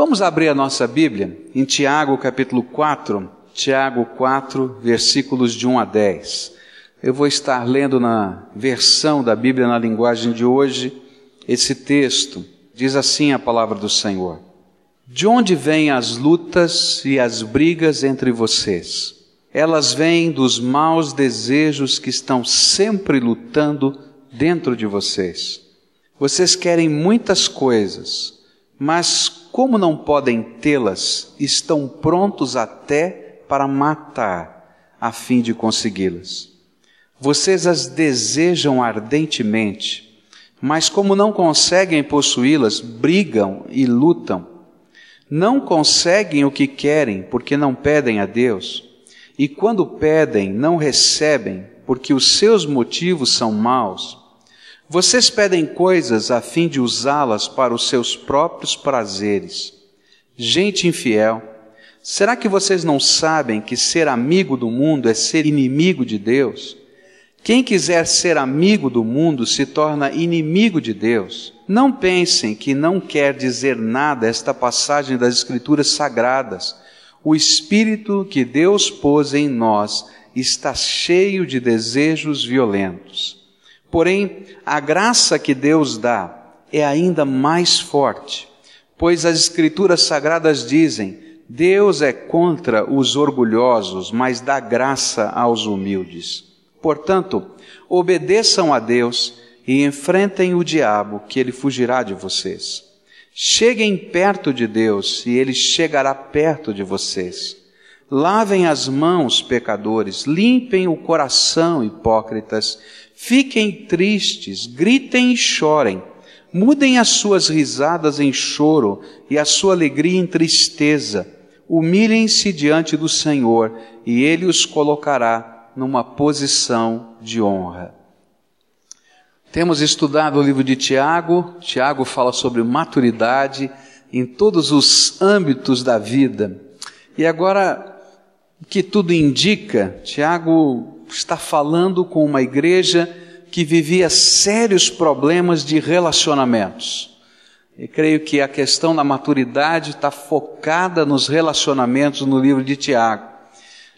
Vamos abrir a nossa Bíblia em Tiago capítulo 4, Tiago 4, versículos de 1 a 10. Eu vou estar lendo na versão da Bíblia na linguagem de hoje esse texto. Diz assim a palavra do Senhor: De onde vêm as lutas e as brigas entre vocês? Elas vêm dos maus desejos que estão sempre lutando dentro de vocês. Vocês querem muitas coisas, mas como não podem tê-las, estão prontos até para matar, a fim de consegui-las. Vocês as desejam ardentemente, mas como não conseguem possuí-las, brigam e lutam. Não conseguem o que querem porque não pedem a Deus, e quando pedem, não recebem porque os seus motivos são maus. Vocês pedem coisas a fim de usá-las para os seus próprios prazeres. Gente infiel, será que vocês não sabem que ser amigo do mundo é ser inimigo de Deus? Quem quiser ser amigo do mundo se torna inimigo de Deus. Não pensem que não quer dizer nada esta passagem das Escrituras Sagradas. O Espírito que Deus pôs em nós está cheio de desejos violentos. Porém, a graça que Deus dá é ainda mais forte, pois as Escrituras Sagradas dizem: Deus é contra os orgulhosos, mas dá graça aos humildes. Portanto, obedeçam a Deus e enfrentem o diabo, que ele fugirá de vocês. Cheguem perto de Deus e ele chegará perto de vocês. Lavem as mãos, pecadores, limpem o coração, hipócritas, Fiquem tristes, gritem e chorem. Mudem as suas risadas em choro e a sua alegria em tristeza. Humilhem-se diante do Senhor e Ele os colocará numa posição de honra. Temos estudado o livro de Tiago. Tiago fala sobre maturidade em todos os âmbitos da vida. E agora, o que tudo indica, Tiago está falando com uma igreja que vivia sérios problemas de relacionamentos. E creio que a questão da maturidade está focada nos relacionamentos no livro de Tiago.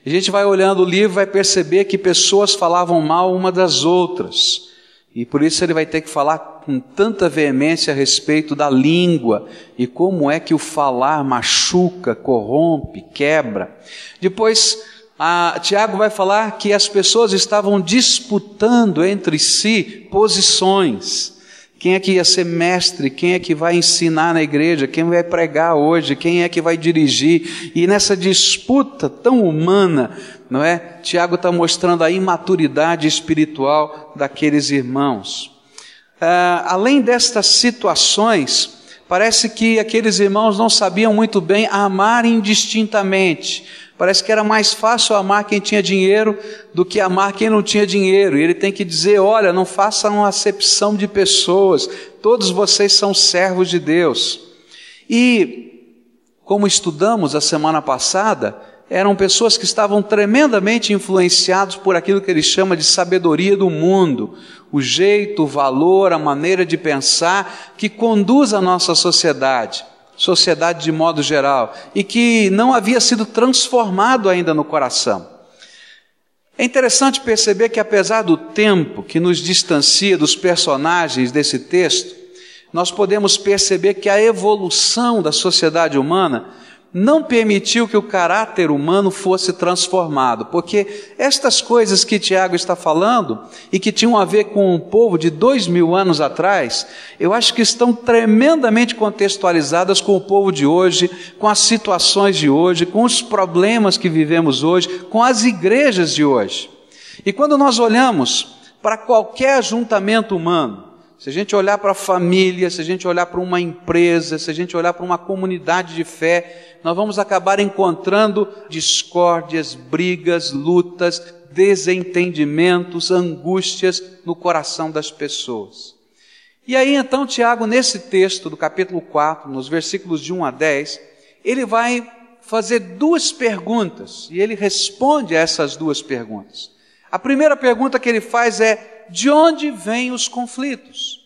A gente vai olhando o livro e vai perceber que pessoas falavam mal uma das outras. E por isso ele vai ter que falar com tanta veemência a respeito da língua e como é que o falar machuca, corrompe, quebra. Depois a, Tiago vai falar que as pessoas estavam disputando entre si posições. Quem é que ia ser mestre? Quem é que vai ensinar na igreja? Quem vai pregar hoje? Quem é que vai dirigir? E nessa disputa tão humana, não é? Tiago está mostrando a imaturidade espiritual daqueles irmãos. Ah, além destas situações, parece que aqueles irmãos não sabiam muito bem amar indistintamente Parece que era mais fácil amar quem tinha dinheiro do que amar quem não tinha dinheiro. E ele tem que dizer: olha, não façam uma acepção de pessoas, todos vocês são servos de Deus. E, como estudamos a semana passada, eram pessoas que estavam tremendamente influenciados por aquilo que ele chama de sabedoria do mundo, o jeito, o valor, a maneira de pensar que conduz a nossa sociedade sociedade de modo geral, e que não havia sido transformado ainda no coração. É interessante perceber que, apesar do tempo que nos distancia dos personagens desse texto, nós podemos perceber que a evolução da sociedade humana não permitiu que o caráter humano fosse transformado, porque estas coisas que Tiago está falando e que tinham a ver com o povo de dois mil anos atrás, eu acho que estão tremendamente contextualizadas com o povo de hoje, com as situações de hoje, com os problemas que vivemos hoje, com as igrejas de hoje. E quando nós olhamos para qualquer ajuntamento humano, se a gente olhar para a família, se a gente olhar para uma empresa, se a gente olhar para uma comunidade de fé, nós vamos acabar encontrando discórdias, brigas, lutas, desentendimentos, angústias no coração das pessoas. E aí então Tiago, nesse texto do capítulo 4, nos versículos de 1 a 10, ele vai fazer duas perguntas e ele responde a essas duas perguntas. A primeira pergunta que ele faz é: de onde vêm os conflitos?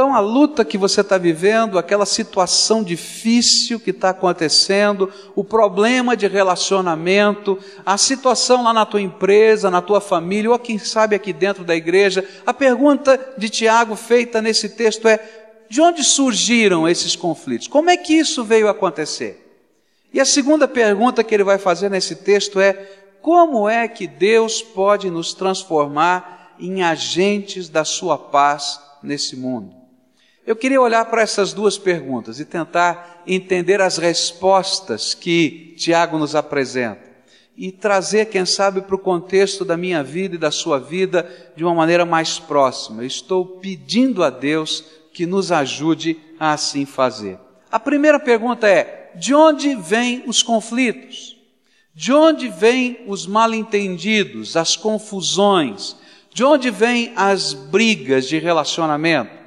Então, a luta que você está vivendo, aquela situação difícil que está acontecendo, o problema de relacionamento, a situação lá na tua empresa, na tua família, ou quem sabe aqui dentro da igreja, a pergunta de Tiago feita nesse texto é: de onde surgiram esses conflitos? Como é que isso veio acontecer? E a segunda pergunta que ele vai fazer nesse texto é: como é que Deus pode nos transformar em agentes da sua paz nesse mundo? Eu queria olhar para essas duas perguntas e tentar entender as respostas que Tiago nos apresenta e trazer, quem sabe, para o contexto da minha vida e da sua vida de uma maneira mais próxima. Estou pedindo a Deus que nos ajude a assim fazer. A primeira pergunta é: de onde vêm os conflitos? De onde vêm os mal-entendidos, as confusões? De onde vêm as brigas de relacionamento?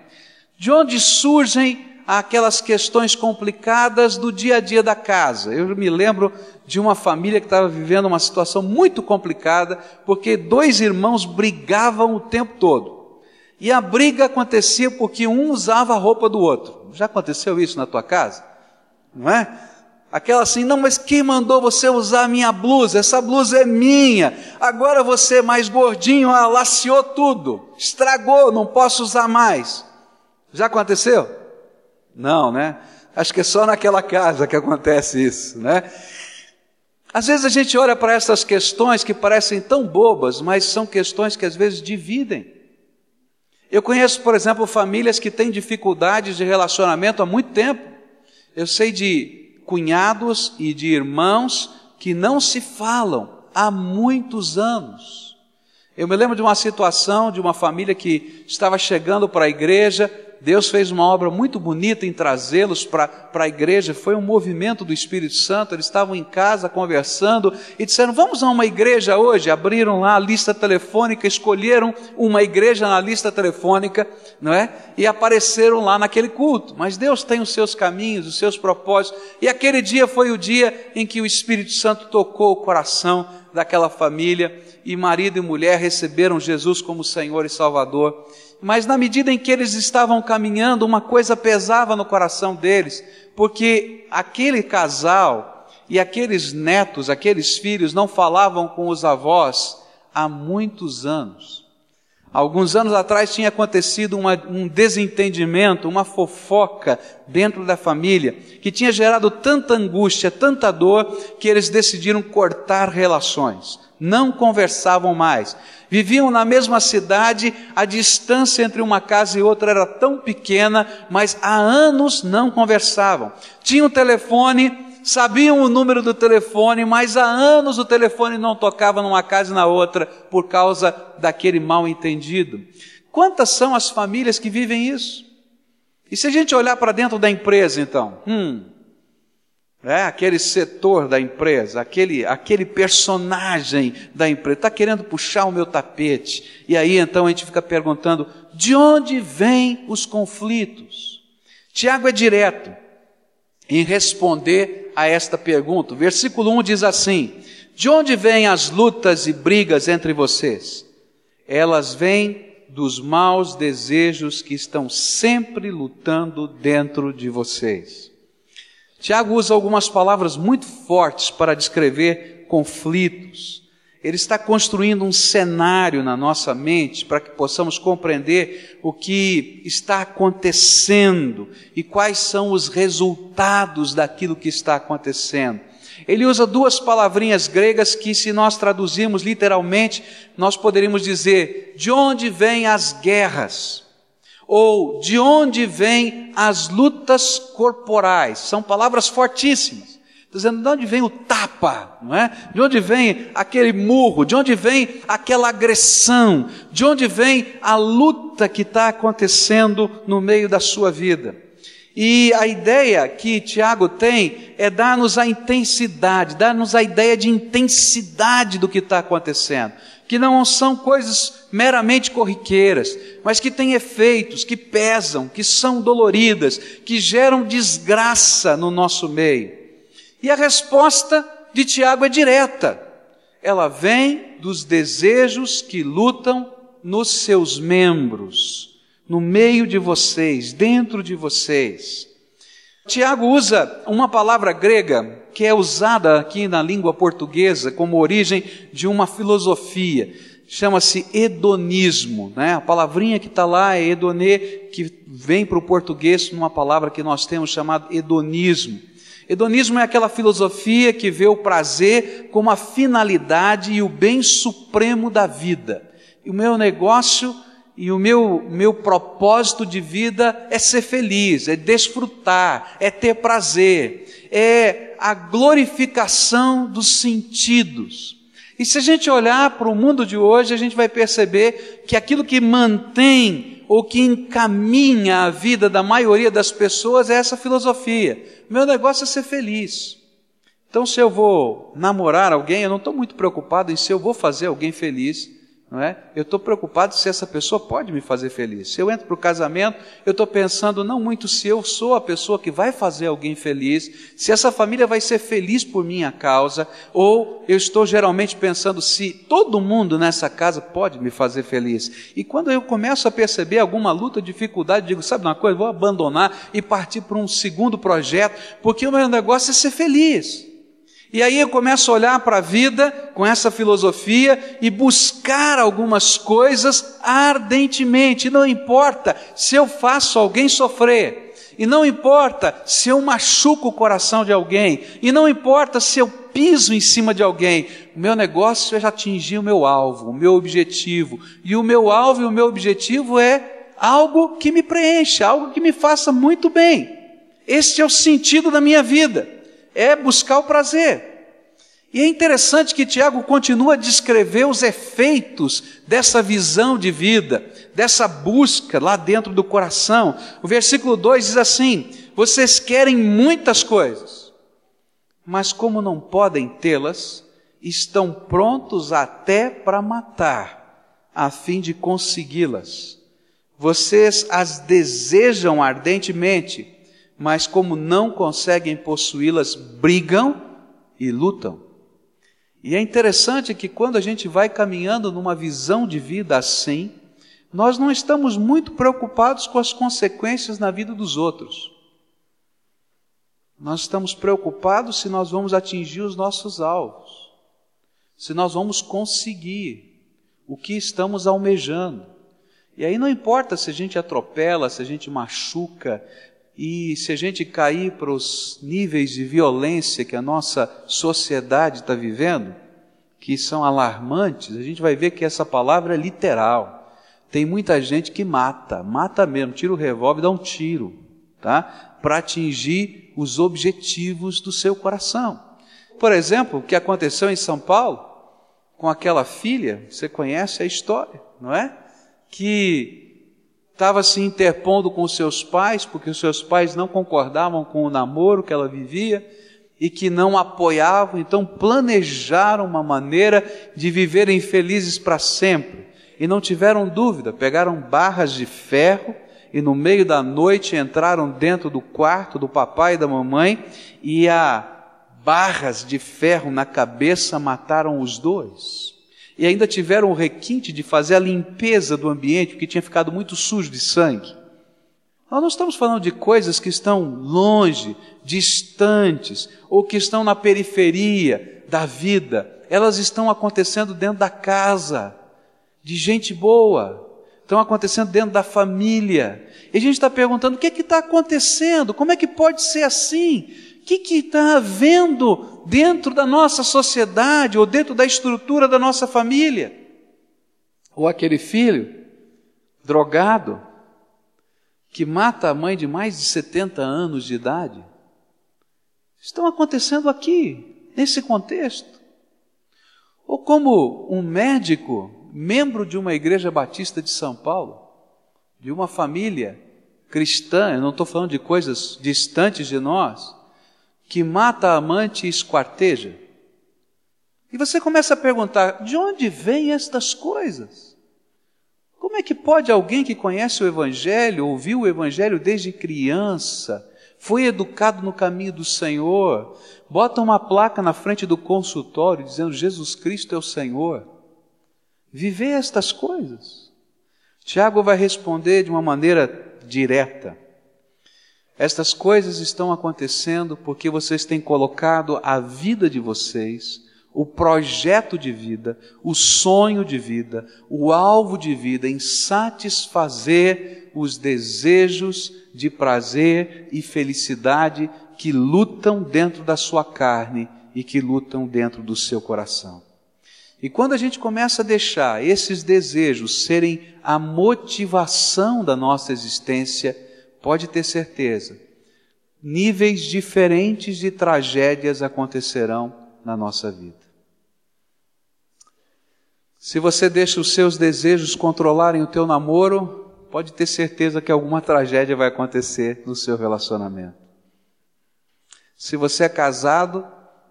De onde surgem aquelas questões complicadas do dia a dia da casa? Eu me lembro de uma família que estava vivendo uma situação muito complicada, porque dois irmãos brigavam o tempo todo. E a briga acontecia porque um usava a roupa do outro. Já aconteceu isso na tua casa? Não é? Aquela assim, não, mas quem mandou você usar a minha blusa? Essa blusa é minha. Agora você, mais gordinho, alaciou tudo, estragou, não posso usar mais. Já aconteceu? Não, né? Acho que é só naquela casa que acontece isso, né? Às vezes a gente olha para essas questões que parecem tão bobas, mas são questões que às vezes dividem. Eu conheço, por exemplo, famílias que têm dificuldades de relacionamento há muito tempo. Eu sei de cunhados e de irmãos que não se falam há muitos anos. Eu me lembro de uma situação de uma família que estava chegando para a igreja, Deus fez uma obra muito bonita em trazê-los para a igreja, foi um movimento do Espírito Santo. Eles estavam em casa conversando e disseram: Vamos a uma igreja hoje. Abriram lá a lista telefônica, escolheram uma igreja na lista telefônica, não é? E apareceram lá naquele culto. Mas Deus tem os seus caminhos, os seus propósitos. E aquele dia foi o dia em que o Espírito Santo tocou o coração daquela família e marido e mulher receberam Jesus como Senhor e Salvador mas na medida em que eles estavam caminhando, uma coisa pesava no coração deles, porque aquele casal e aqueles netos, aqueles filhos, não falavam com os avós há muitos anos. Alguns anos atrás tinha acontecido uma, um desentendimento, uma fofoca dentro da família, que tinha gerado tanta angústia, tanta dor, que eles decidiram cortar relações. Não conversavam mais. Viviam na mesma cidade, a distância entre uma casa e outra era tão pequena, mas há anos não conversavam. Tinham telefone, sabiam o número do telefone, mas há anos o telefone não tocava numa casa e na outra por causa daquele mal entendido. Quantas são as famílias que vivem isso? E se a gente olhar para dentro da empresa, então, hum, é, aquele setor da empresa, aquele, aquele personagem da empresa, está querendo puxar o meu tapete. E aí então a gente fica perguntando: de onde vêm os conflitos? Tiago é direto em responder a esta pergunta. O versículo 1 diz assim: De onde vêm as lutas e brigas entre vocês? Elas vêm dos maus desejos que estão sempre lutando dentro de vocês. Tiago usa algumas palavras muito fortes para descrever conflitos. Ele está construindo um cenário na nossa mente para que possamos compreender o que está acontecendo e quais são os resultados daquilo que está acontecendo. Ele usa duas palavrinhas gregas que, se nós traduzirmos literalmente, nós poderíamos dizer: de onde vêm as guerras? Ou de onde vêm as lutas corporais? São palavras fortíssimas. Dizendo de onde vem o tapa, não é? De onde vem aquele murro? De onde vem aquela agressão? De onde vem a luta que está acontecendo no meio da sua vida? E a ideia que Tiago tem é dar-nos a intensidade, dar-nos a ideia de intensidade do que está acontecendo que não são coisas meramente corriqueiras, mas que têm efeitos, que pesam, que são doloridas, que geram desgraça no nosso meio. E a resposta de Tiago é direta. Ela vem dos desejos que lutam nos seus membros, no meio de vocês, dentro de vocês. Tiago usa uma palavra grega que é usada aqui na língua portuguesa como origem de uma filosofia. Chama-se hedonismo. Né? A palavrinha que está lá é hedonê, que vem para o português numa palavra que nós temos chamado hedonismo. Hedonismo é aquela filosofia que vê o prazer como a finalidade e o bem supremo da vida. E o meu negócio e o meu, meu propósito de vida é ser feliz, é desfrutar, é ter prazer, é a glorificação dos sentidos. E se a gente olhar para o mundo de hoje, a gente vai perceber que aquilo que mantém ou que encaminha a vida da maioria das pessoas é essa filosofia. Meu negócio é ser feliz. Então, se eu vou namorar alguém, eu não estou muito preocupado em se eu vou fazer alguém feliz não é? Eu estou preocupado se essa pessoa pode me fazer feliz. Se eu entro para o casamento, eu estou pensando não muito se eu sou a pessoa que vai fazer alguém feliz, se essa família vai ser feliz por minha causa, ou eu estou geralmente pensando se todo mundo nessa casa pode me fazer feliz. E quando eu começo a perceber alguma luta, dificuldade, digo, sabe uma coisa, vou abandonar e partir para um segundo projeto, porque o meu negócio é ser feliz. E aí eu começo a olhar para a vida com essa filosofia e buscar algumas coisas ardentemente. Não importa se eu faço alguém sofrer, e não importa se eu machuco o coração de alguém, e não importa se eu piso em cima de alguém. O meu negócio é atingir o meu alvo, o meu objetivo. E o meu alvo e o meu objetivo é algo que me preencha, algo que me faça muito bem. Este é o sentido da minha vida é buscar o prazer. E é interessante que Tiago continua a descrever os efeitos dessa visão de vida, dessa busca lá dentro do coração. O versículo 2 diz assim: Vocês querem muitas coisas, mas como não podem tê-las, estão prontos até para matar, a fim de consegui-las. Vocês as desejam ardentemente, mas como não conseguem possuí-las, brigam e lutam. E é interessante que quando a gente vai caminhando numa visão de vida assim, nós não estamos muito preocupados com as consequências na vida dos outros. Nós estamos preocupados se nós vamos atingir os nossos alvos, se nós vamos conseguir o que estamos almejando. E aí não importa se a gente atropela, se a gente machuca, e se a gente cair para os níveis de violência que a nossa sociedade está vivendo, que são alarmantes, a gente vai ver que essa palavra é literal. Tem muita gente que mata, mata mesmo, tira o revólver e dá um tiro, tá? Para atingir os objetivos do seu coração. Por exemplo, o que aconteceu em São Paulo com aquela filha, você conhece a história, não é? Que estava se interpondo com seus pais, porque os seus pais não concordavam com o namoro que ela vivia e que não apoiavam, então planejaram uma maneira de viverem felizes para sempre. E não tiveram dúvida, pegaram barras de ferro e no meio da noite entraram dentro do quarto do papai e da mamãe e a barras de ferro na cabeça mataram os dois e ainda tiveram o requinte de fazer a limpeza do ambiente, que tinha ficado muito sujo de sangue. Nós não estamos falando de coisas que estão longe, distantes, ou que estão na periferia da vida. Elas estão acontecendo dentro da casa, de gente boa, estão acontecendo dentro da família. E a gente está perguntando: o que é está acontecendo? Como é que pode ser assim? O que está havendo dentro da nossa sociedade ou dentro da estrutura da nossa família? Ou aquele filho drogado que mata a mãe de mais de 70 anos de idade? Estão acontecendo aqui, nesse contexto. Ou como um médico, membro de uma igreja batista de São Paulo, de uma família cristã, eu não estou falando de coisas distantes de nós, que mata a amante e esquarteja. E você começa a perguntar: de onde vêm estas coisas? Como é que pode alguém que conhece o Evangelho, ouviu o Evangelho desde criança, foi educado no caminho do Senhor, bota uma placa na frente do consultório dizendo Jesus Cristo é o Senhor, viver estas coisas? Tiago vai responder de uma maneira direta. Estas coisas estão acontecendo porque vocês têm colocado a vida de vocês, o projeto de vida, o sonho de vida, o alvo de vida em satisfazer os desejos de prazer e felicidade que lutam dentro da sua carne e que lutam dentro do seu coração. E quando a gente começa a deixar esses desejos serem a motivação da nossa existência, pode ter certeza, níveis diferentes de tragédias acontecerão na nossa vida. Se você deixa os seus desejos controlarem o teu namoro, pode ter certeza que alguma tragédia vai acontecer no seu relacionamento. Se você é casado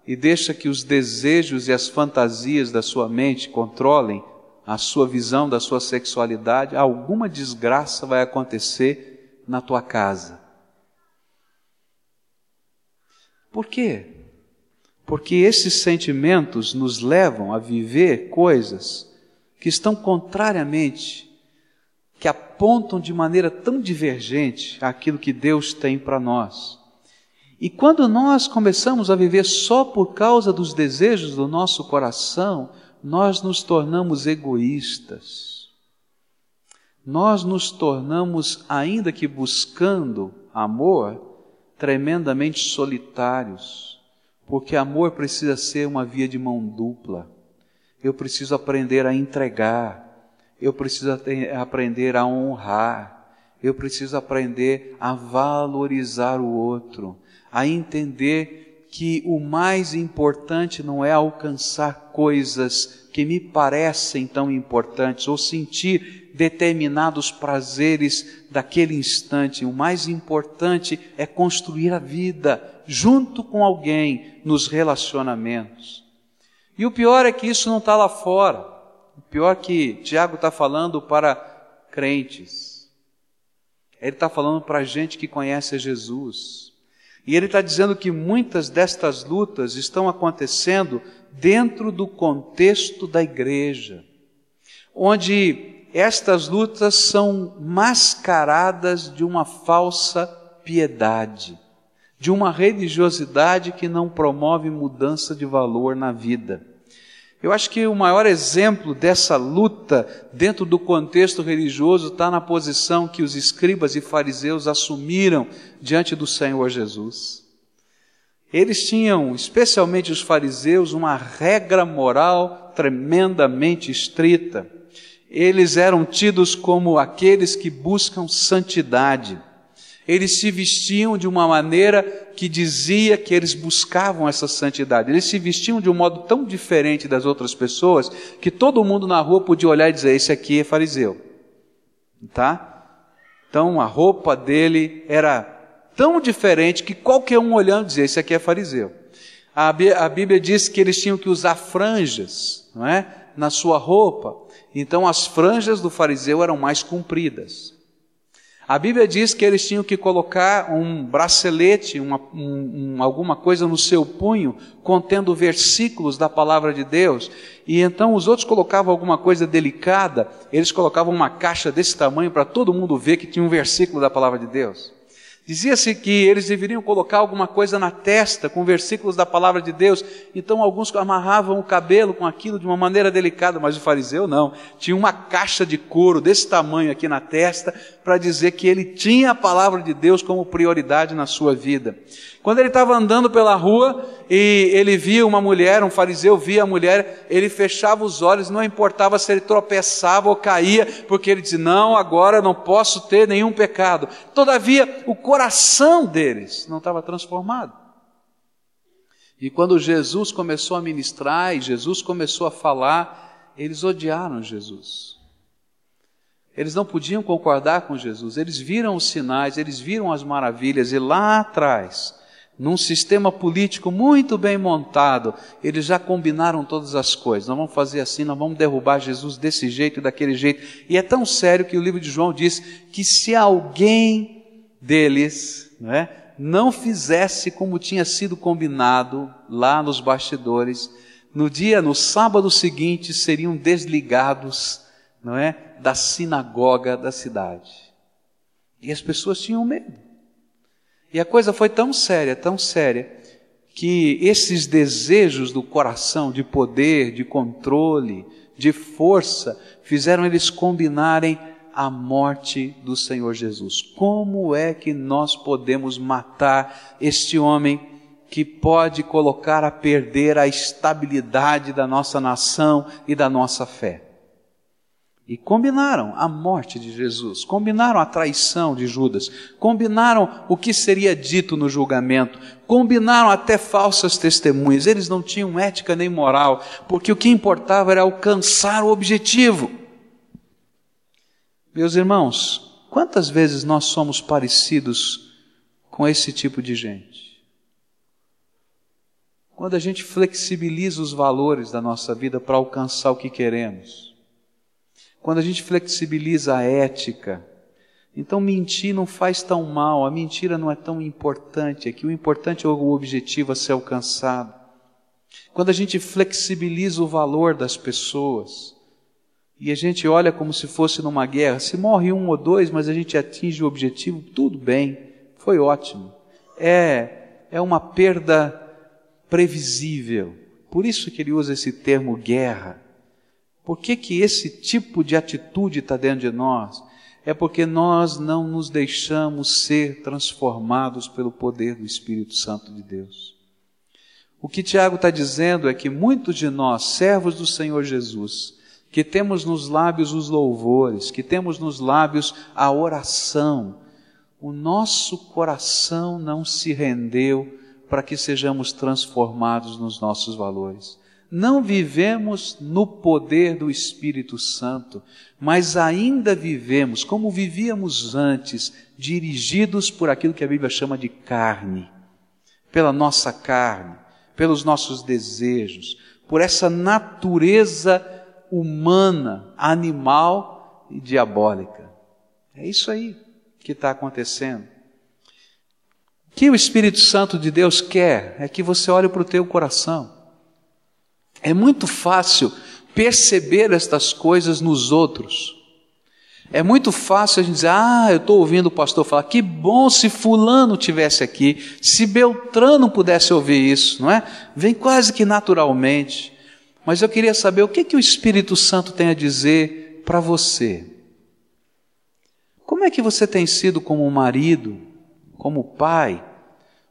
e deixa que os desejos e as fantasias da sua mente controlem a sua visão da sua sexualidade, alguma desgraça vai acontecer na tua casa. Por quê? Porque esses sentimentos nos levam a viver coisas que estão contrariamente, que apontam de maneira tão divergente aquilo que Deus tem para nós. E quando nós começamos a viver só por causa dos desejos do nosso coração, nós nos tornamos egoístas nós nos tornamos, ainda que buscando amor, tremendamente solitários, porque amor precisa ser uma via de mão dupla. Eu preciso aprender a entregar, eu preciso aprender a honrar, eu preciso aprender a valorizar o outro, a entender que o mais importante não é alcançar coisas que me parecem tão importantes ou sentir determinados prazeres daquele instante. O mais importante é construir a vida junto com alguém nos relacionamentos. E o pior é que isso não está lá fora. O pior é que Tiago está falando para crentes. Ele está falando para gente que conhece a Jesus. E ele está dizendo que muitas destas lutas estão acontecendo dentro do contexto da igreja, onde estas lutas são mascaradas de uma falsa piedade, de uma religiosidade que não promove mudança de valor na vida. Eu acho que o maior exemplo dessa luta dentro do contexto religioso está na posição que os escribas e fariseus assumiram diante do Senhor Jesus. Eles tinham, especialmente os fariseus, uma regra moral tremendamente estrita eles eram tidos como aqueles que buscam santidade. Eles se vestiam de uma maneira que dizia que eles buscavam essa santidade. Eles se vestiam de um modo tão diferente das outras pessoas que todo mundo na rua podia olhar e dizer: Esse aqui é fariseu. Tá? Então a roupa dele era tão diferente que qualquer um olhando dizia: Esse aqui é fariseu. A Bíblia diz que eles tinham que usar franjas, não é? Na sua roupa então as franjas do fariseu eram mais compridas. A Bíblia diz que eles tinham que colocar um bracelete, uma, um, um, alguma coisa no seu punho, contendo versículos da palavra de Deus. E então os outros colocavam alguma coisa delicada, eles colocavam uma caixa desse tamanho para todo mundo ver que tinha um versículo da palavra de Deus. Dizia-se que eles deveriam colocar alguma coisa na testa com versículos da palavra de Deus. Então alguns amarravam o cabelo com aquilo de uma maneira delicada, mas o fariseu não. Tinha uma caixa de couro desse tamanho aqui na testa para dizer que ele tinha a palavra de Deus como prioridade na sua vida. Quando ele estava andando pela rua e ele via uma mulher, um fariseu via a mulher, ele fechava os olhos, não importava se ele tropeçava ou caía, porque ele dizia: Não, agora não posso ter nenhum pecado. Todavia, o coração deles não estava transformado. E quando Jesus começou a ministrar e Jesus começou a falar, eles odiaram Jesus. Eles não podiam concordar com Jesus, eles viram os sinais, eles viram as maravilhas, e lá atrás, num sistema político muito bem montado, eles já combinaram todas as coisas. Nós vamos fazer assim, nós vamos derrubar Jesus desse jeito e daquele jeito. E é tão sério que o livro de João diz que se alguém deles não, é, não fizesse como tinha sido combinado lá nos bastidores, no dia, no sábado seguinte, seriam desligados, não é, da sinagoga da cidade. E as pessoas tinham medo. E a coisa foi tão séria, tão séria, que esses desejos do coração de poder, de controle, de força, fizeram eles combinarem a morte do Senhor Jesus. Como é que nós podemos matar este homem que pode colocar a perder a estabilidade da nossa nação e da nossa fé? E combinaram a morte de Jesus, combinaram a traição de Judas, combinaram o que seria dito no julgamento, combinaram até falsas testemunhas. Eles não tinham ética nem moral, porque o que importava era alcançar o objetivo. Meus irmãos, quantas vezes nós somos parecidos com esse tipo de gente? Quando a gente flexibiliza os valores da nossa vida para alcançar o que queremos quando a gente flexibiliza a ética, então mentir não faz tão mal, a mentira não é tão importante, aqui o importante é o objetivo a ser alcançado. Quando a gente flexibiliza o valor das pessoas, e a gente olha como se fosse numa guerra, se morre um ou dois, mas a gente atinge o objetivo, tudo bem, foi ótimo. É, é uma perda previsível. Por isso que ele usa esse termo guerra. Por que, que esse tipo de atitude está dentro de nós? É porque nós não nos deixamos ser transformados pelo poder do Espírito Santo de Deus. O que Tiago está dizendo é que muitos de nós, servos do Senhor Jesus, que temos nos lábios os louvores, que temos nos lábios a oração, o nosso coração não se rendeu para que sejamos transformados nos nossos valores. Não vivemos no poder do Espírito Santo, mas ainda vivemos como vivíamos antes, dirigidos por aquilo que a Bíblia chama de carne, pela nossa carne, pelos nossos desejos, por essa natureza humana, animal e diabólica. É isso aí que está acontecendo. O que o Espírito Santo de Deus quer é que você olhe para o teu coração. É muito fácil perceber estas coisas nos outros. É muito fácil a gente dizer, ah, eu estou ouvindo o pastor falar, que bom se fulano tivesse aqui, se Beltrano pudesse ouvir isso, não é? Vem quase que naturalmente. Mas eu queria saber o que, que o Espírito Santo tem a dizer para você. Como é que você tem sido como marido, como pai,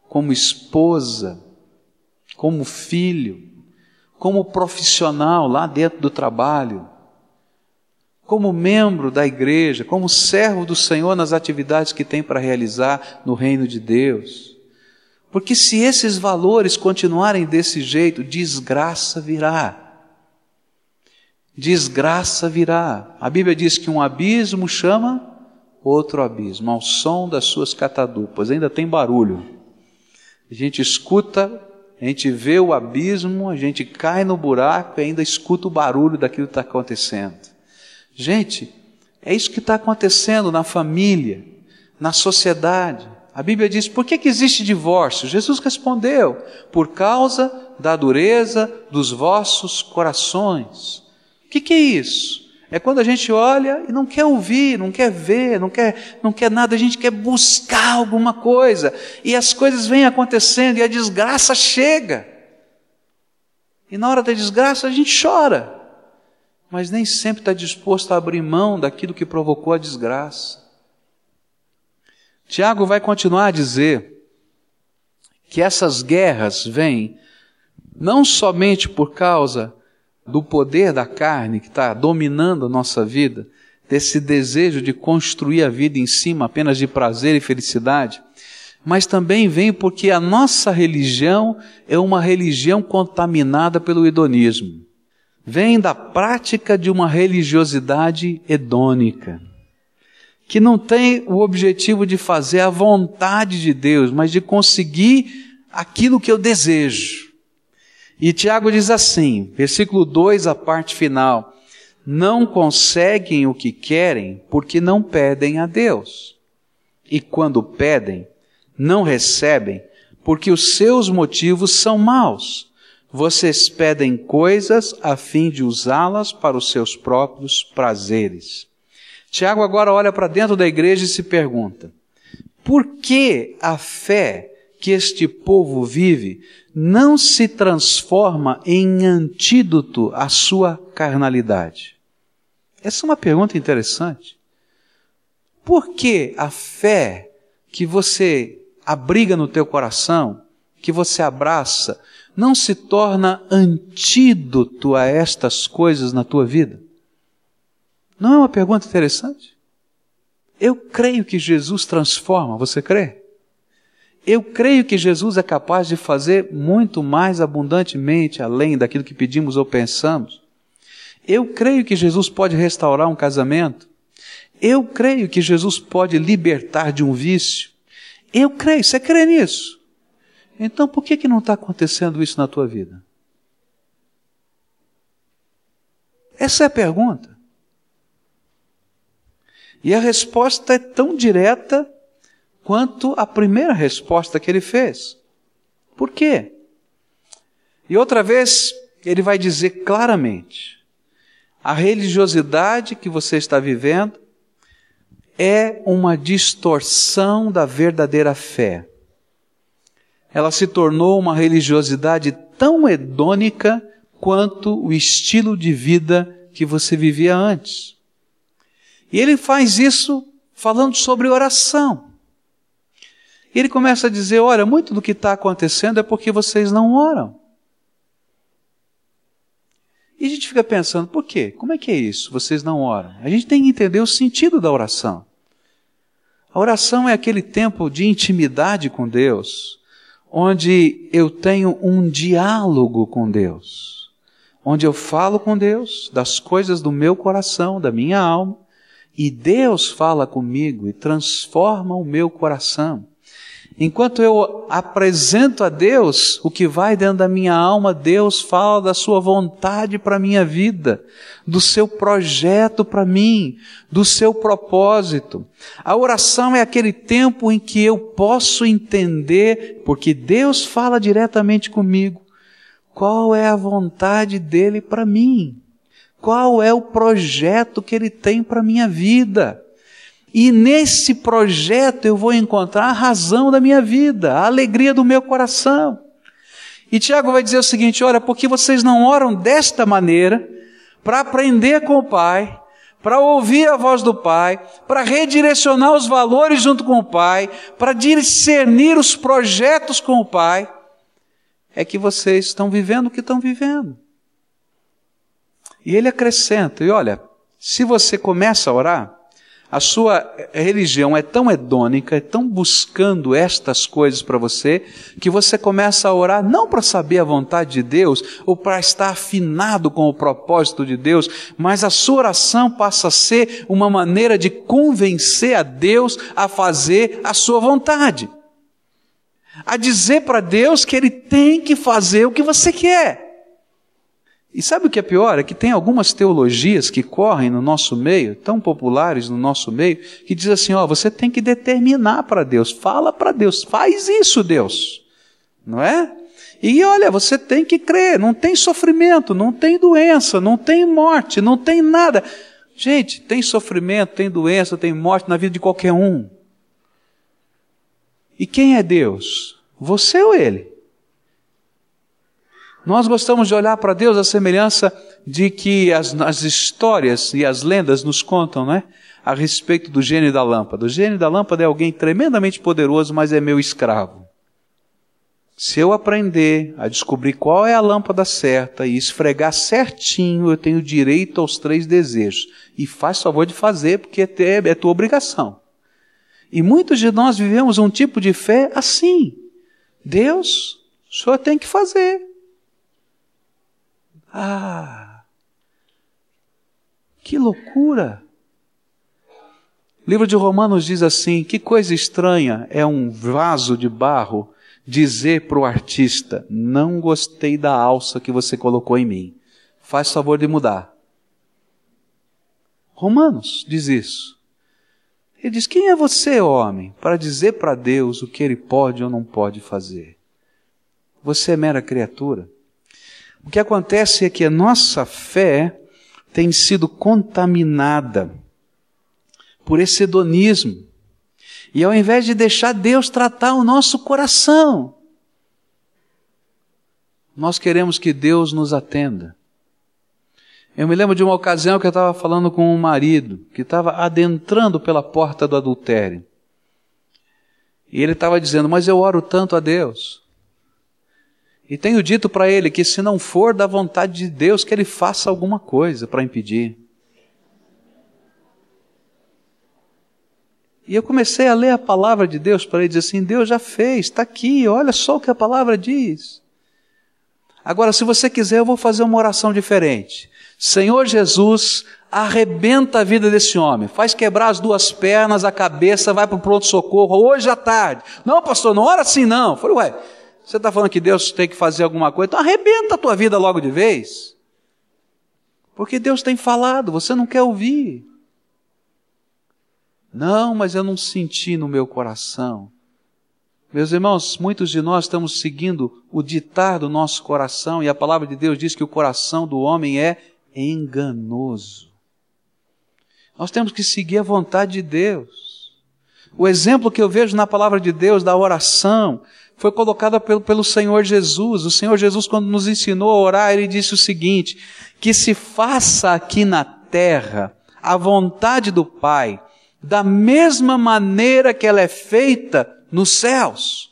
como esposa, como filho? como profissional lá dentro do trabalho, como membro da igreja, como servo do Senhor nas atividades que tem para realizar no reino de Deus. Porque se esses valores continuarem desse jeito, desgraça virá. Desgraça virá. A Bíblia diz que um abismo chama outro abismo, ao som das suas catadupas. Ainda tem barulho. A gente escuta a gente vê o abismo, a gente cai no buraco e ainda escuta o barulho daquilo que está acontecendo. Gente, é isso que está acontecendo na família, na sociedade. A Bíblia diz: por que, que existe divórcio? Jesus respondeu: por causa da dureza dos vossos corações. O que, que é isso? É quando a gente olha e não quer ouvir, não quer ver, não quer, não quer nada, a gente quer buscar alguma coisa. E as coisas vêm acontecendo e a desgraça chega. E na hora da desgraça a gente chora. Mas nem sempre está disposto a abrir mão daquilo que provocou a desgraça. Tiago vai continuar a dizer que essas guerras vêm não somente por causa do poder da carne que está dominando a nossa vida, desse desejo de construir a vida em cima apenas de prazer e felicidade, mas também vem porque a nossa religião é uma religião contaminada pelo hedonismo. Vem da prática de uma religiosidade hedônica, que não tem o objetivo de fazer a vontade de Deus, mas de conseguir aquilo que eu desejo. E Tiago diz assim, versículo 2, a parte final: Não conseguem o que querem porque não pedem a Deus. E quando pedem, não recebem porque os seus motivos são maus. Vocês pedem coisas a fim de usá-las para os seus próprios prazeres. Tiago agora olha para dentro da igreja e se pergunta: por que a fé que este povo vive não se transforma em antídoto à sua carnalidade? Essa é uma pergunta interessante. Por que a fé que você abriga no teu coração, que você abraça, não se torna antídoto a estas coisas na tua vida? Não é uma pergunta interessante? Eu creio que Jesus transforma, você crê? Eu creio que Jesus é capaz de fazer muito mais abundantemente além daquilo que pedimos ou pensamos. Eu creio que Jesus pode restaurar um casamento. Eu creio que Jesus pode libertar de um vício. Eu creio, você crê nisso? Então por que, que não está acontecendo isso na tua vida? Essa é a pergunta. E a resposta é tão direta quanto a primeira resposta que ele fez. Por quê? E outra vez, ele vai dizer claramente: a religiosidade que você está vivendo é uma distorção da verdadeira fé. Ela se tornou uma religiosidade tão hedônica quanto o estilo de vida que você vivia antes. E ele faz isso falando sobre oração. E ele começa a dizer: olha, muito do que está acontecendo é porque vocês não oram. E a gente fica pensando, por quê? Como é que é isso? Vocês não oram? A gente tem que entender o sentido da oração. A oração é aquele tempo de intimidade com Deus, onde eu tenho um diálogo com Deus, onde eu falo com Deus das coisas do meu coração, da minha alma, e Deus fala comigo e transforma o meu coração. Enquanto eu apresento a Deus o que vai dentro da minha alma, Deus fala da sua vontade para a minha vida, do seu projeto para mim, do seu propósito. A oração é aquele tempo em que eu posso entender, porque Deus fala diretamente comigo, qual é a vontade dele para mim. Qual é o projeto que ele tem para minha vida? E nesse projeto eu vou encontrar a razão da minha vida, a alegria do meu coração. E Tiago vai dizer o seguinte: olha, porque vocês não oram desta maneira, para aprender com o Pai, para ouvir a voz do Pai, para redirecionar os valores junto com o Pai, para discernir os projetos com o Pai, é que vocês estão vivendo o que estão vivendo. E ele acrescenta: e olha, se você começa a orar, a sua religião é tão hedônica, é tão buscando estas coisas para você, que você começa a orar não para saber a vontade de Deus ou para estar afinado com o propósito de Deus, mas a sua oração passa a ser uma maneira de convencer a Deus a fazer a sua vontade. A dizer para Deus que Ele tem que fazer o que você quer. E sabe o que é pior? É que tem algumas teologias que correm no nosso meio, tão populares no nosso meio, que diz assim: ó, você tem que determinar para Deus, fala para Deus, faz isso, Deus. Não é? E olha, você tem que crer, não tem sofrimento, não tem doença, não tem morte, não tem nada. Gente, tem sofrimento, tem doença, tem morte na vida de qualquer um. E quem é Deus? Você ou ele? Nós gostamos de olhar para Deus a semelhança de que as, as, histórias e as lendas nos contam, né? A respeito do gênio da lâmpada. O gênio da lâmpada é alguém tremendamente poderoso, mas é meu escravo. Se eu aprender a descobrir qual é a lâmpada certa e esfregar certinho, eu tenho direito aos três desejos. E faz favor de fazer, porque é, é tua obrigação. E muitos de nós vivemos um tipo de fé assim. Deus, o senhor tem que fazer. Ah! Que loucura! O livro de Romanos diz assim: que coisa estranha é um vaso de barro dizer para o artista: não gostei da alça que você colocou em mim, faz favor de mudar. Romanos diz isso. Ele diz: quem é você, homem, para dizer para Deus o que ele pode ou não pode fazer? Você é mera criatura. O que acontece é que a nossa fé tem sido contaminada por esse hedonismo. E ao invés de deixar Deus tratar o nosso coração, nós queremos que Deus nos atenda. Eu me lembro de uma ocasião que eu estava falando com um marido que estava adentrando pela porta do adultério. E ele estava dizendo: Mas eu oro tanto a Deus. E tenho dito para ele que se não for da vontade de Deus, que ele faça alguma coisa para impedir. E eu comecei a ler a palavra de Deus para ele dizer assim: Deus já fez, está aqui, olha só o que a palavra diz. Agora, se você quiser, eu vou fazer uma oração diferente. Senhor Jesus, arrebenta a vida desse homem, faz quebrar as duas pernas, a cabeça, vai para o pronto-socorro hoje à tarde. Não, pastor, não ora assim não. Eu falei, ué, você está falando que Deus tem que fazer alguma coisa? Então arrebenta a tua vida logo de vez. Porque Deus tem falado, você não quer ouvir. Não, mas eu não senti no meu coração. Meus irmãos, muitos de nós estamos seguindo o ditar do nosso coração e a palavra de Deus diz que o coração do homem é enganoso. Nós temos que seguir a vontade de Deus. O exemplo que eu vejo na palavra de Deus da oração foi colocado pelo, pelo Senhor Jesus. O Senhor Jesus, quando nos ensinou a orar, ele disse o seguinte: que se faça aqui na terra a vontade do Pai, da mesma maneira que ela é feita nos céus.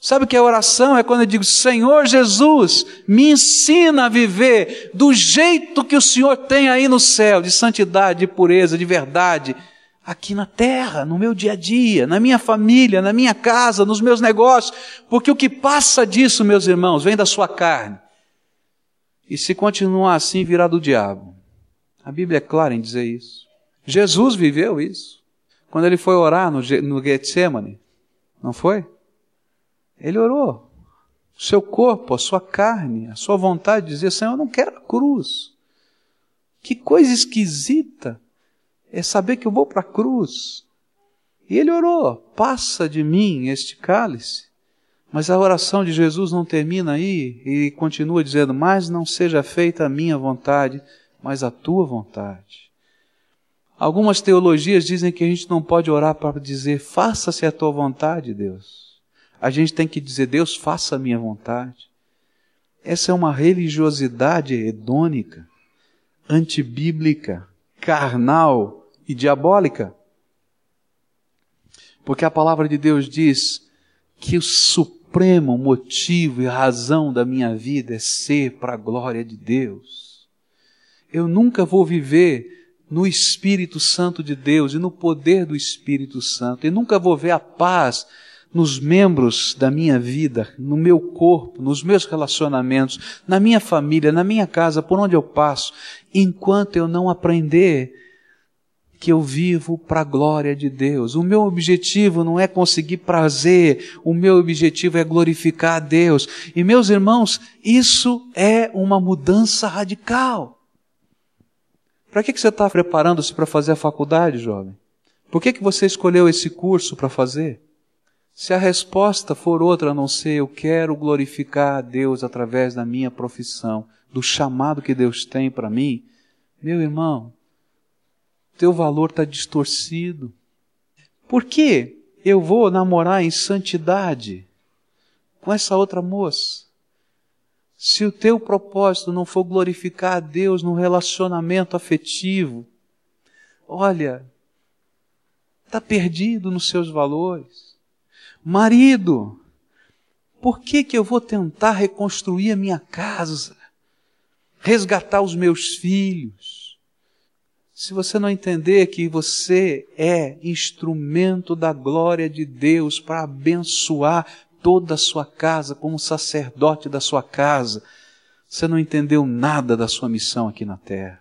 Sabe o que é oração? É quando eu digo, Senhor Jesus, me ensina a viver do jeito que o Senhor tem aí no céu, de santidade, de pureza, de verdade, aqui na terra, no meu dia a dia, na minha família, na minha casa, nos meus negócios, porque o que passa disso, meus irmãos, vem da sua carne. E se continuar assim, virá do diabo. A Bíblia é clara em dizer isso. Jesus viveu isso. Quando ele foi orar no, no Getsemane, não foi? Ele orou. O seu corpo, a sua carne, a sua vontade dizia: Senhor, eu não quero a cruz. Que coisa esquisita é saber que eu vou para a cruz. E ele orou: passa de mim este cálice. Mas a oração de Jesus não termina aí e continua dizendo: Mas não seja feita a minha vontade, mas a tua vontade. Algumas teologias dizem que a gente não pode orar para dizer, faça-se a tua vontade, Deus. A gente tem que dizer, Deus, faça a minha vontade. Essa é uma religiosidade hedônica, antibíblica, carnal e diabólica. Porque a palavra de Deus diz que o supremo motivo e razão da minha vida é ser para a glória de Deus. Eu nunca vou viver no Espírito Santo de Deus e no poder do Espírito Santo. E nunca vou ver a paz nos membros da minha vida, no meu corpo, nos meus relacionamentos, na minha família, na minha casa, por onde eu passo, enquanto eu não aprender que eu vivo para a glória de Deus. O meu objetivo não é conseguir prazer, o meu objetivo é glorificar a Deus. E meus irmãos, isso é uma mudança radical. Para que, que você está preparando-se para fazer a faculdade, jovem? Por que, que você escolheu esse curso para fazer? Se a resposta for outra a não ser eu quero glorificar a Deus através da minha profissão, do chamado que Deus tem para mim, meu irmão, teu valor está distorcido. Por que eu vou namorar em santidade com essa outra moça? Se o teu propósito não for glorificar a Deus no relacionamento afetivo, olha, está perdido nos seus valores. Marido, por que, que eu vou tentar reconstruir a minha casa, resgatar os meus filhos? Se você não entender que você é instrumento da glória de Deus para abençoar toda a sua casa, como sacerdote da sua casa, você não entendeu nada da sua missão aqui na terra.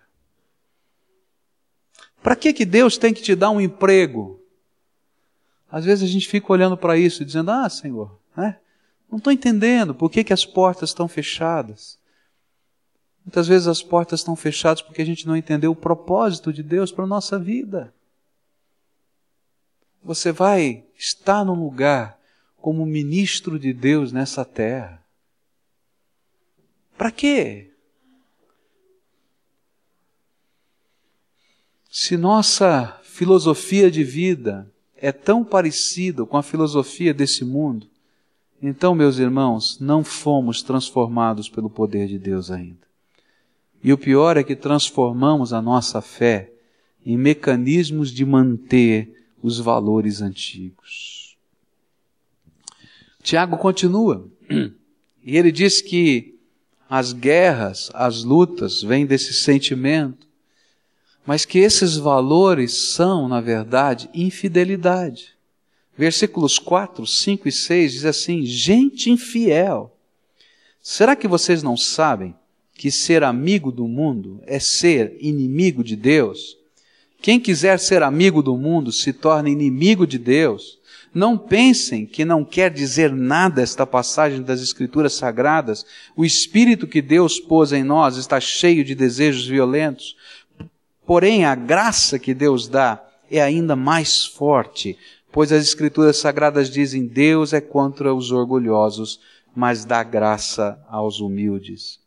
Para que, que Deus tem que te dar um emprego? Às vezes a gente fica olhando para isso e dizendo: Ah, Senhor, né? não estou entendendo por que, que as portas estão fechadas. Muitas vezes as portas estão fechadas porque a gente não entendeu o propósito de Deus para a nossa vida. Você vai estar num lugar como ministro de Deus nessa terra. Para quê? Se nossa filosofia de vida é tão parecido com a filosofia desse mundo, então, meus irmãos, não fomos transformados pelo poder de Deus ainda. E o pior é que transformamos a nossa fé em mecanismos de manter os valores antigos. Tiago continua, e ele diz que as guerras, as lutas vêm desse sentimento, mas que esses valores são, na verdade, infidelidade. Versículos 4, 5 e 6 diz assim: Gente infiel, será que vocês não sabem que ser amigo do mundo é ser inimigo de Deus? Quem quiser ser amigo do mundo se torna inimigo de Deus. Não pensem que não quer dizer nada esta passagem das Escrituras Sagradas. O Espírito que Deus pôs em nós está cheio de desejos violentos. Porém, a graça que Deus dá é ainda mais forte, pois as Escrituras Sagradas dizem: Deus é contra os orgulhosos, mas dá graça aos humildes.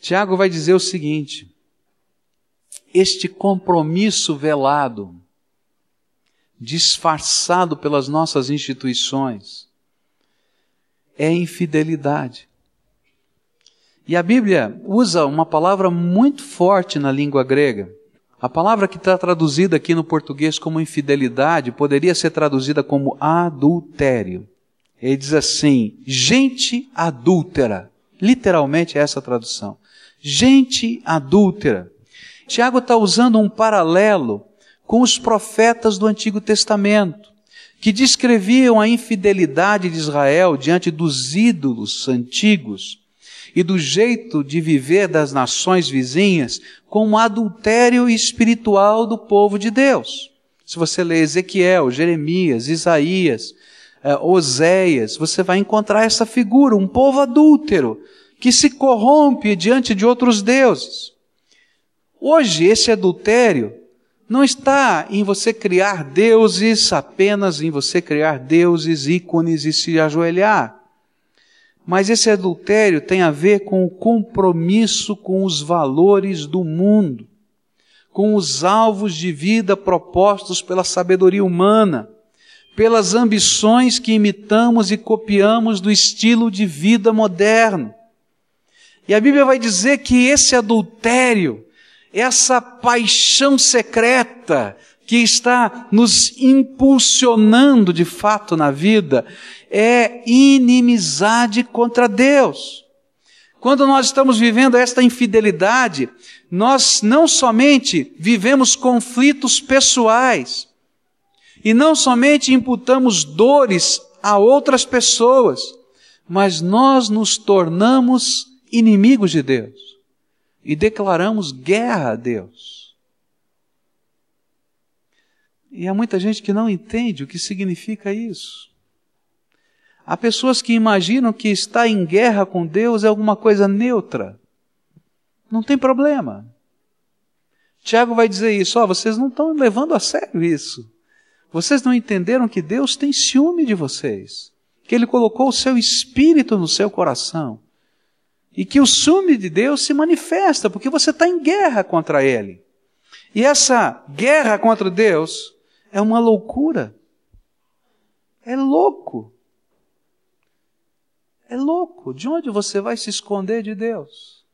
Tiago vai dizer o seguinte: este compromisso velado, disfarçado pelas nossas instituições, é infidelidade. E a Bíblia usa uma palavra muito forte na língua grega. A palavra que está traduzida aqui no português como infidelidade poderia ser traduzida como adultério. Ele diz assim: gente adúltera. Literalmente é essa tradução. Gente adúltera. Tiago está usando um paralelo com os profetas do Antigo Testamento, que descreviam a infidelidade de Israel diante dos ídolos antigos e do jeito de viver das nações vizinhas como adultério espiritual do povo de Deus. Se você ler Ezequiel, Jeremias, Isaías, eh, Oséias, você vai encontrar essa figura, um povo adúltero, que se corrompe diante de outros deuses. Hoje, esse adultério não está em você criar deuses, apenas em você criar deuses, ícones e se ajoelhar. Mas esse adultério tem a ver com o compromisso com os valores do mundo, com os alvos de vida propostos pela sabedoria humana, pelas ambições que imitamos e copiamos do estilo de vida moderno. E a Bíblia vai dizer que esse adultério essa paixão secreta que está nos impulsionando de fato na vida é inimizade contra Deus. Quando nós estamos vivendo esta infidelidade, nós não somente vivemos conflitos pessoais, e não somente imputamos dores a outras pessoas, mas nós nos tornamos inimigos de Deus e declaramos guerra a Deus. E há muita gente que não entende o que significa isso. Há pessoas que imaginam que estar em guerra com Deus é alguma coisa neutra. Não tem problema. Tiago vai dizer isso, ó, oh, vocês não estão levando a sério isso. Vocês não entenderam que Deus tem ciúme de vocês, que Ele colocou o seu espírito no seu coração e que o ciúme de Deus se manifesta, porque você está em guerra contra Ele. E essa guerra contra Deus é uma loucura. É louco. É louco. De onde você vai se esconder de Deus?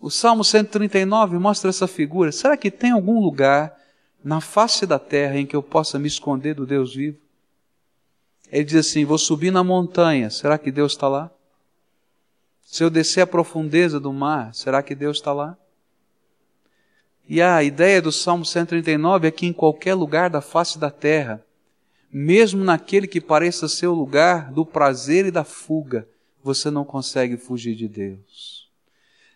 O Salmo 139 mostra essa figura. Será que tem algum lugar na face da terra em que eu possa me esconder do Deus vivo? Ele diz assim: Vou subir na montanha, será que Deus está lá? Se eu descer a profundeza do mar, será que Deus está lá? E a ideia do Salmo 139 é que em qualquer lugar da face da terra, mesmo naquele que pareça ser o lugar do prazer e da fuga, você não consegue fugir de Deus.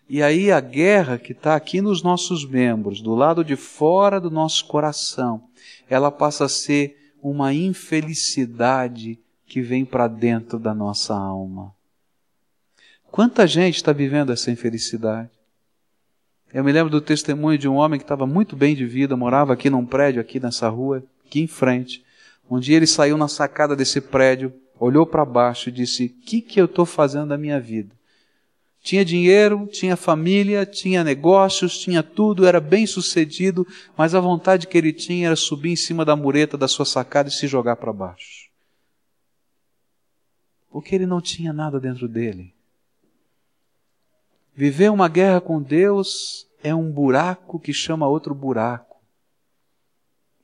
E aí a guerra que está aqui nos nossos membros, do lado de fora do nosso coração, ela passa a ser uma infelicidade que vem para dentro da nossa alma. Quanta gente está vivendo essa infelicidade? Eu me lembro do testemunho de um homem que estava muito bem de vida, morava aqui num prédio, aqui nessa rua, aqui em frente. Um dia ele saiu na sacada desse prédio, olhou para baixo e disse: O que, que eu estou fazendo da minha vida? Tinha dinheiro, tinha família, tinha negócios, tinha tudo, era bem sucedido, mas a vontade que ele tinha era subir em cima da mureta da sua sacada e se jogar para baixo. Porque ele não tinha nada dentro dele. Viver uma guerra com Deus é um buraco que chama outro buraco.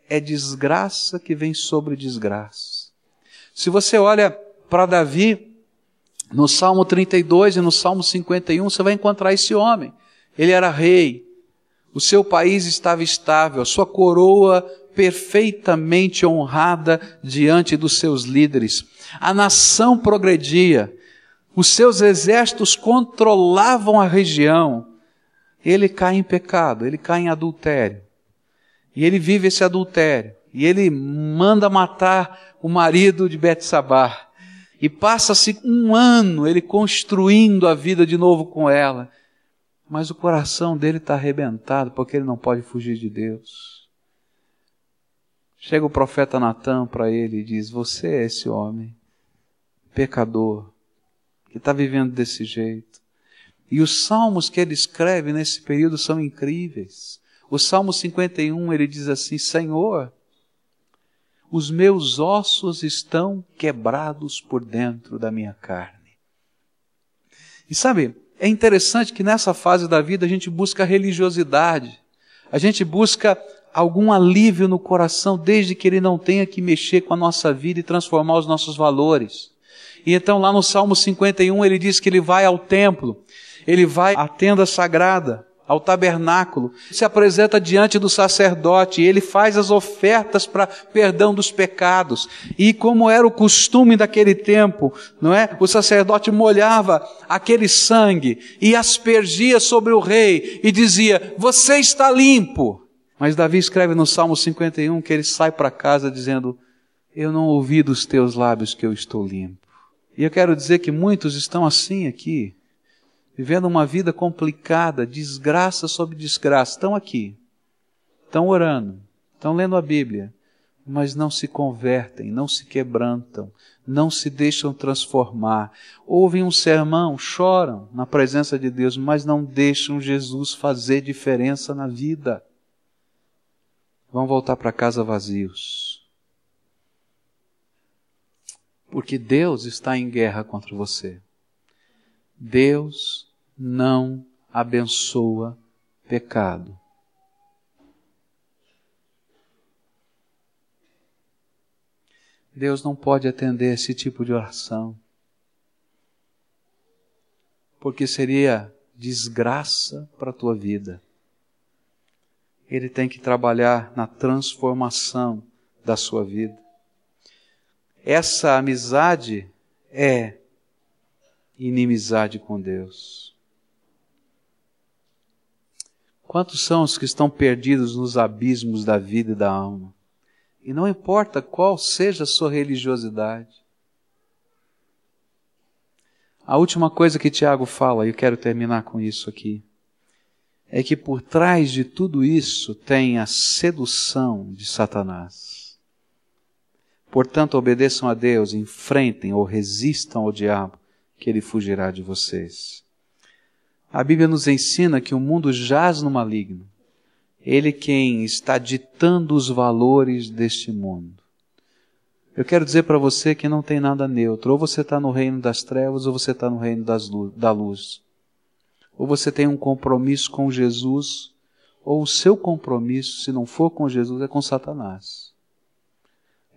É desgraça que vem sobre desgraça. Se você olha para Davi, no Salmo 32 e no Salmo 51 você vai encontrar esse homem. Ele era rei, o seu país estava estável, a sua coroa perfeitamente honrada diante dos seus líderes. A nação progredia, os seus exércitos controlavam a região. Ele cai em pecado, ele cai em adultério. E ele vive esse adultério. E ele manda matar o marido de Betsabar. E passa-se um ano ele construindo a vida de novo com ela. Mas o coração dele está arrebentado porque ele não pode fugir de Deus. Chega o profeta Natan para ele e diz: Você é esse homem, pecador, que está vivendo desse jeito. E os salmos que ele escreve nesse período são incríveis. O Salmo 51 ele diz assim: Senhor, os meus ossos estão quebrados por dentro da minha carne. E sabe, é interessante que nessa fase da vida a gente busca religiosidade, a gente busca algum alívio no coração, desde que ele não tenha que mexer com a nossa vida e transformar os nossos valores. E então, lá no Salmo 51, ele diz que ele vai ao templo, ele vai à tenda sagrada, ao tabernáculo, se apresenta diante do sacerdote, ele faz as ofertas para perdão dos pecados. E como era o costume daquele tempo, não é? O sacerdote molhava aquele sangue e aspergia sobre o rei e dizia: "Você está limpo". Mas Davi escreve no Salmo 51 que ele sai para casa dizendo: "Eu não ouvi dos teus lábios que eu estou limpo". E eu quero dizer que muitos estão assim aqui vivendo uma vida complicada, desgraça sobre desgraça, estão aqui, estão orando, estão lendo a Bíblia, mas não se convertem, não se quebrantam, não se deixam transformar. Ouvem um sermão, choram na presença de Deus, mas não deixam Jesus fazer diferença na vida. Vão voltar para casa vazios. Porque Deus está em guerra contra você. Deus não abençoa pecado. Deus não pode atender esse tipo de oração, porque seria desgraça para a tua vida. Ele tem que trabalhar na transformação da sua vida. Essa amizade é inimizade com Deus. Quantos são os que estão perdidos nos abismos da vida e da alma? E não importa qual seja a sua religiosidade. A última coisa que Tiago fala, e eu quero terminar com isso aqui, é que por trás de tudo isso tem a sedução de Satanás. Portanto, obedeçam a Deus, enfrentem ou resistam ao diabo, que ele fugirá de vocês. A Bíblia nos ensina que o mundo jaz no maligno. Ele quem está ditando os valores deste mundo. Eu quero dizer para você que não tem nada neutro. Ou você está no reino das trevas ou você está no reino luz, da luz. Ou você tem um compromisso com Jesus, ou o seu compromisso, se não for com Jesus, é com Satanás.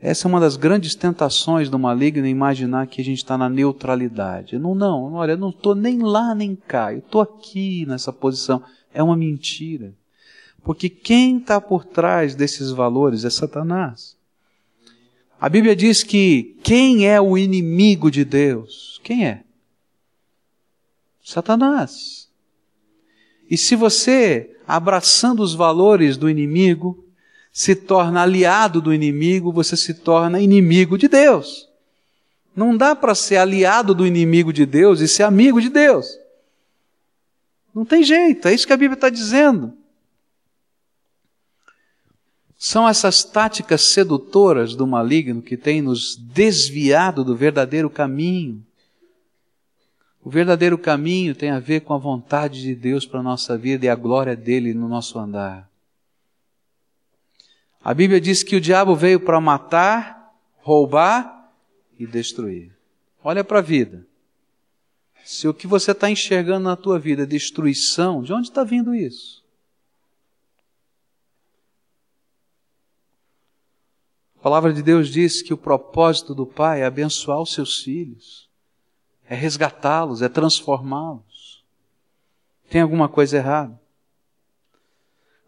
Essa é uma das grandes tentações do maligno, imaginar que a gente está na neutralidade. Não, não, olha, eu não estou nem lá nem cá, eu estou aqui nessa posição. É uma mentira. Porque quem está por trás desses valores é Satanás. A Bíblia diz que quem é o inimigo de Deus? Quem é? Satanás. E se você, abraçando os valores do inimigo, se torna aliado do inimigo, você se torna inimigo de Deus. Não dá para ser aliado do inimigo de Deus e ser amigo de Deus. Não tem jeito, é isso que a Bíblia está dizendo. São essas táticas sedutoras do maligno que têm nos desviado do verdadeiro caminho. O verdadeiro caminho tem a ver com a vontade de Deus para a nossa vida e a glória dele no nosso andar. A Bíblia diz que o diabo veio para matar, roubar e destruir. Olha para a vida. Se o que você está enxergando na tua vida é destruição, de onde está vindo isso? A palavra de Deus diz que o propósito do Pai é abençoar os seus filhos, é resgatá-los, é transformá-los. Tem alguma coisa errada?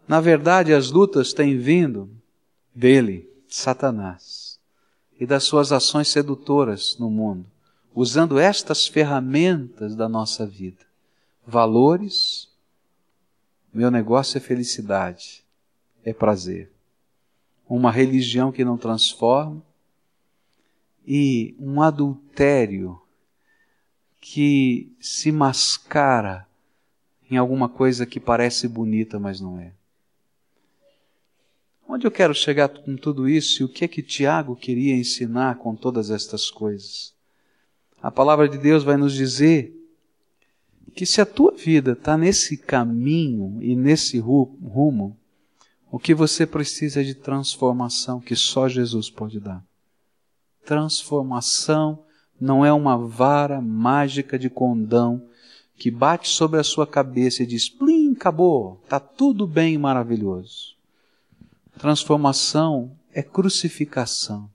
Na verdade, as lutas têm vindo dele, Satanás, e das suas ações sedutoras no mundo, usando estas ferramentas da nossa vida. Valores, meu negócio é felicidade, é prazer. Uma religião que não transforma e um adultério que se mascara em alguma coisa que parece bonita, mas não é. Onde eu quero chegar com tudo isso e o que é que Tiago queria ensinar com todas estas coisas? A palavra de Deus vai nos dizer que se a tua vida está nesse caminho e nesse rumo, o que você precisa é de transformação que só Jesus pode dar. Transformação não é uma vara mágica de condão que bate sobre a sua cabeça e diz: plim, acabou, está tudo bem e maravilhoso. Transformação é crucificação.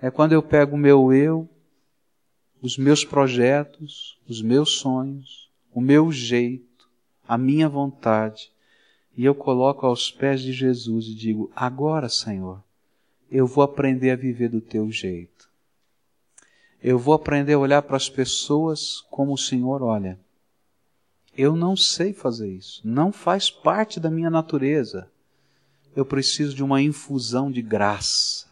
É quando eu pego o meu eu, os meus projetos, os meus sonhos, o meu jeito, a minha vontade, e eu coloco aos pés de Jesus e digo: Agora, Senhor, eu vou aprender a viver do teu jeito. Eu vou aprender a olhar para as pessoas como o Senhor olha. Eu não sei fazer isso, não faz parte da minha natureza eu preciso de uma infusão de graça.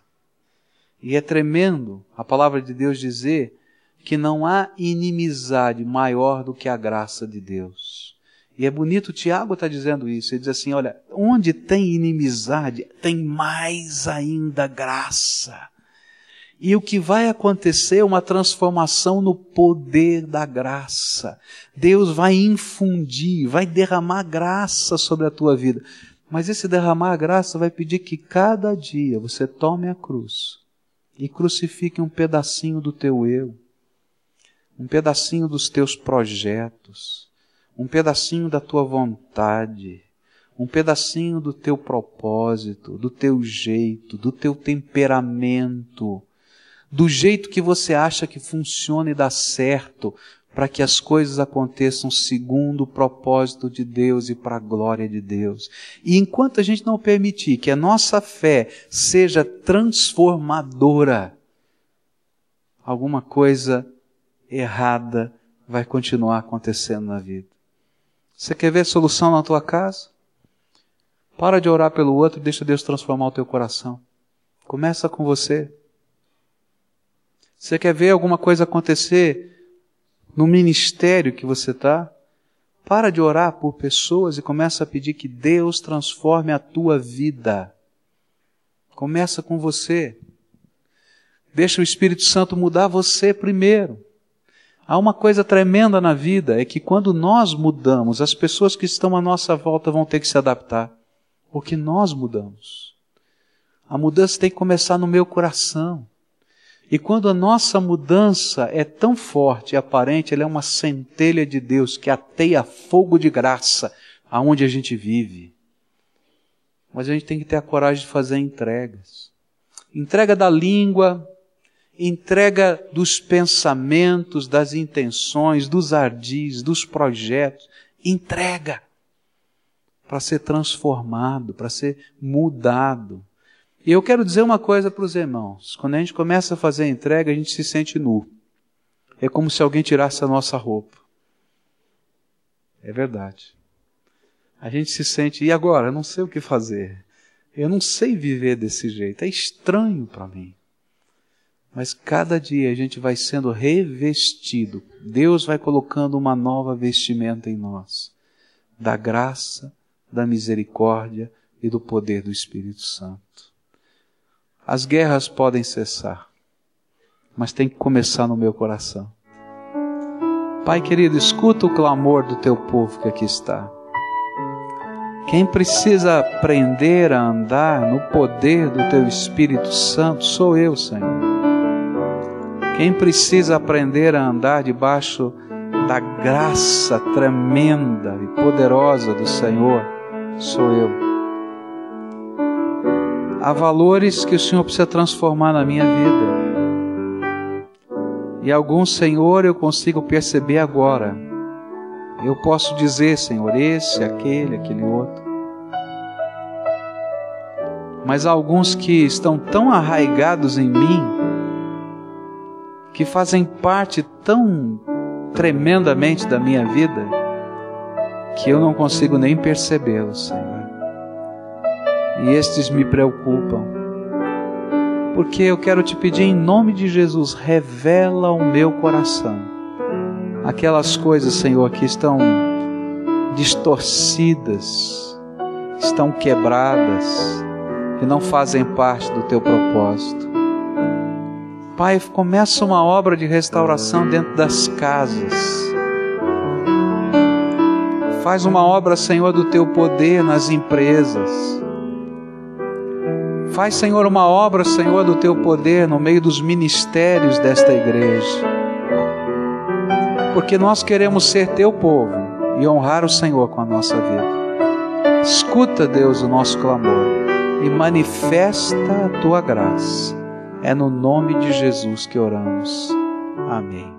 E é tremendo a palavra de Deus dizer que não há inimizade maior do que a graça de Deus. E é bonito, Tiago está dizendo isso. Ele diz assim: olha, onde tem inimizade, tem mais ainda graça. E o que vai acontecer é uma transformação no poder da graça. Deus vai infundir, vai derramar graça sobre a tua vida. Mas esse derramar a graça vai pedir que cada dia você tome a cruz e crucifique um pedacinho do teu eu, um pedacinho dos teus projetos, um pedacinho da tua vontade, um pedacinho do teu propósito, do teu jeito, do teu temperamento, do jeito que você acha que funciona e dá certo, para que as coisas aconteçam segundo o propósito de Deus e para a glória de Deus. E enquanto a gente não permitir que a nossa fé seja transformadora, alguma coisa errada vai continuar acontecendo na vida. Você quer ver solução na tua casa? Para de orar pelo outro deixa Deus transformar o teu coração. Começa com você. Você quer ver alguma coisa acontecer no ministério que você está, para de orar por pessoas e começa a pedir que Deus transforme a tua vida. Começa com você. Deixa o Espírito Santo mudar você primeiro. Há uma coisa tremenda na vida, é que quando nós mudamos, as pessoas que estão à nossa volta vão ter que se adaptar, porque nós mudamos. A mudança tem que começar no meu coração. E quando a nossa mudança é tão forte e aparente, ela é uma centelha de Deus que ateia fogo de graça aonde a gente vive. Mas a gente tem que ter a coragem de fazer entregas. Entrega da língua, entrega dos pensamentos, das intenções, dos ardis, dos projetos. Entrega para ser transformado, para ser mudado. E eu quero dizer uma coisa para os irmãos: quando a gente começa a fazer a entrega, a gente se sente nu. É como se alguém tirasse a nossa roupa. É verdade. A gente se sente, e agora? Eu não sei o que fazer. Eu não sei viver desse jeito. É estranho para mim. Mas cada dia a gente vai sendo revestido. Deus vai colocando uma nova vestimenta em nós. Da graça, da misericórdia e do poder do Espírito Santo. As guerras podem cessar, mas tem que começar no meu coração. Pai querido, escuta o clamor do teu povo que aqui está. Quem precisa aprender a andar no poder do teu Espírito Santo sou eu, Senhor. Quem precisa aprender a andar debaixo da graça tremenda e poderosa do Senhor sou eu. Há valores que o Senhor precisa transformar na minha vida. E alguns, Senhor, eu consigo perceber agora. Eu posso dizer, Senhor, esse, aquele, aquele outro. Mas há alguns que estão tão arraigados em mim, que fazem parte tão tremendamente da minha vida que eu não consigo nem percebê-los, Senhor. E estes me preocupam. Porque eu quero te pedir em nome de Jesus, revela o meu coração. Aquelas coisas, Senhor, que estão distorcidas, estão quebradas, que não fazem parte do teu propósito. Pai, começa uma obra de restauração dentro das casas. Faz uma obra, Senhor, do teu poder nas empresas. Faz, Senhor, uma obra, Senhor, do teu poder no meio dos ministérios desta igreja. Porque nós queremos ser teu povo e honrar o Senhor com a nossa vida. Escuta, Deus, o nosso clamor e manifesta a tua graça é no nome de Jesus que oramos. Amém.